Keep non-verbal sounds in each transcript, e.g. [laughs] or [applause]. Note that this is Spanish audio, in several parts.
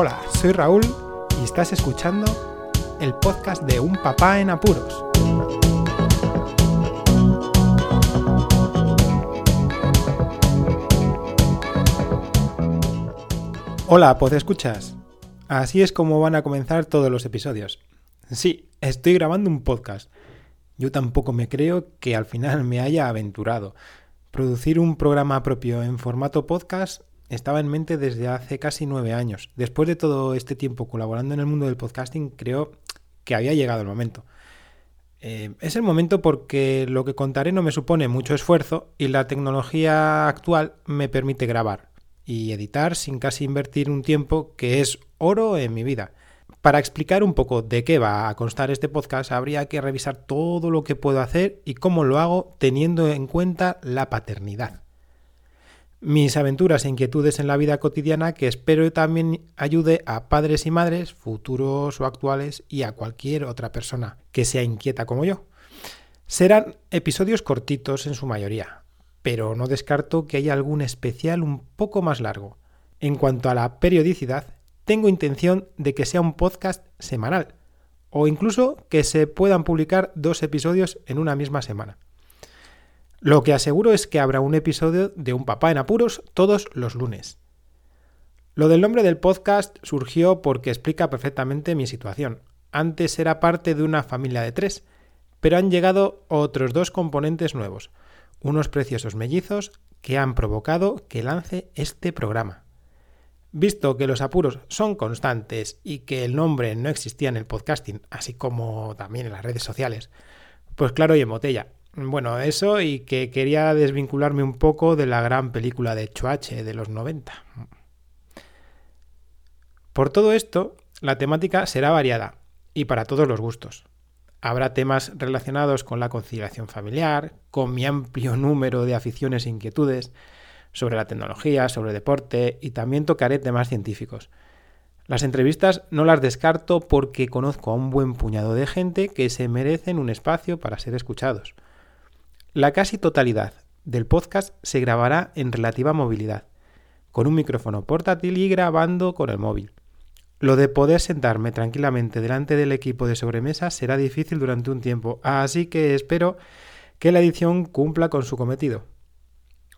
Hola, soy Raúl y estás escuchando el podcast de Un Papá en Apuros. Hola, pues escuchas. Así es como van a comenzar todos los episodios. Sí, estoy grabando un podcast. Yo tampoco me creo que al final me haya aventurado. Producir un programa propio en formato podcast estaba en mente desde hace casi nueve años. Después de todo este tiempo colaborando en el mundo del podcasting, creo que había llegado el momento. Eh, es el momento porque lo que contaré no me supone mucho esfuerzo y la tecnología actual me permite grabar y editar sin casi invertir un tiempo que es oro en mi vida. Para explicar un poco de qué va a constar este podcast, habría que revisar todo lo que puedo hacer y cómo lo hago teniendo en cuenta la paternidad mis aventuras e inquietudes en la vida cotidiana que espero también ayude a padres y madres, futuros o actuales, y a cualquier otra persona que sea inquieta como yo. Serán episodios cortitos en su mayoría, pero no descarto que haya algún especial un poco más largo. En cuanto a la periodicidad, tengo intención de que sea un podcast semanal, o incluso que se puedan publicar dos episodios en una misma semana. Lo que aseguro es que habrá un episodio de Un papá en apuros todos los lunes. Lo del nombre del podcast surgió porque explica perfectamente mi situación. Antes era parte de una familia de tres, pero han llegado otros dos componentes nuevos, unos preciosos mellizos que han provocado que lance este programa. Visto que los apuros son constantes y que el nombre no existía en el podcasting, así como también en las redes sociales, pues claro y en botella, bueno, eso y que quería desvincularme un poco de la gran película de Choache de los 90. Por todo esto, la temática será variada y para todos los gustos. Habrá temas relacionados con la conciliación familiar, con mi amplio [laughs] número de aficiones e inquietudes, sobre la tecnología, sobre deporte y también tocaré temas científicos. Las entrevistas no las descarto porque conozco a un buen puñado de gente que se merecen un espacio para ser escuchados. La casi totalidad del podcast se grabará en relativa movilidad, con un micrófono portátil y grabando con el móvil. Lo de poder sentarme tranquilamente delante del equipo de sobremesa será difícil durante un tiempo, así que espero que la edición cumpla con su cometido.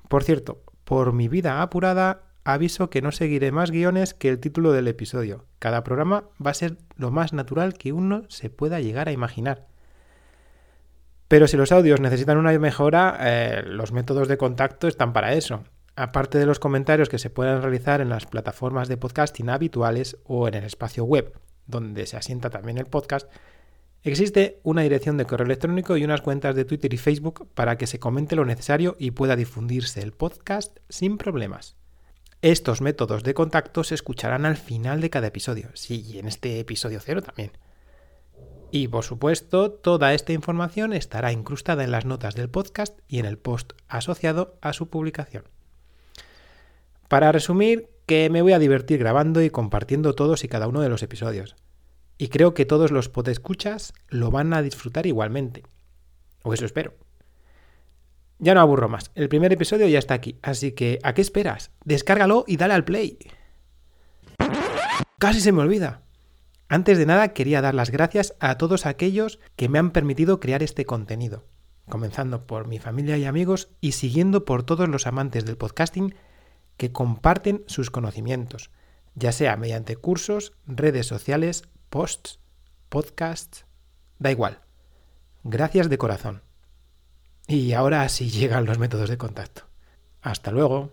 Por cierto, por mi vida apurada, aviso que no seguiré más guiones que el título del episodio. Cada programa va a ser lo más natural que uno se pueda llegar a imaginar. Pero si los audios necesitan una mejora, eh, los métodos de contacto están para eso. Aparte de los comentarios que se puedan realizar en las plataformas de podcasting habituales o en el espacio web, donde se asienta también el podcast, existe una dirección de correo electrónico y unas cuentas de Twitter y Facebook para que se comente lo necesario y pueda difundirse el podcast sin problemas. Estos métodos de contacto se escucharán al final de cada episodio, sí, y en este episodio cero también. Y por supuesto, toda esta información estará incrustada en las notas del podcast y en el post asociado a su publicación. Para resumir, que me voy a divertir grabando y compartiendo todos y cada uno de los episodios. Y creo que todos los podescuchas lo van a disfrutar igualmente. O eso espero. Ya no aburro más. El primer episodio ya está aquí, así que ¿a qué esperas? Descárgalo y dale al play. Casi se me olvida. Antes de nada quería dar las gracias a todos aquellos que me han permitido crear este contenido, comenzando por mi familia y amigos y siguiendo por todos los amantes del podcasting que comparten sus conocimientos, ya sea mediante cursos, redes sociales, posts, podcasts, da igual. Gracias de corazón. Y ahora sí llegan los métodos de contacto. Hasta luego.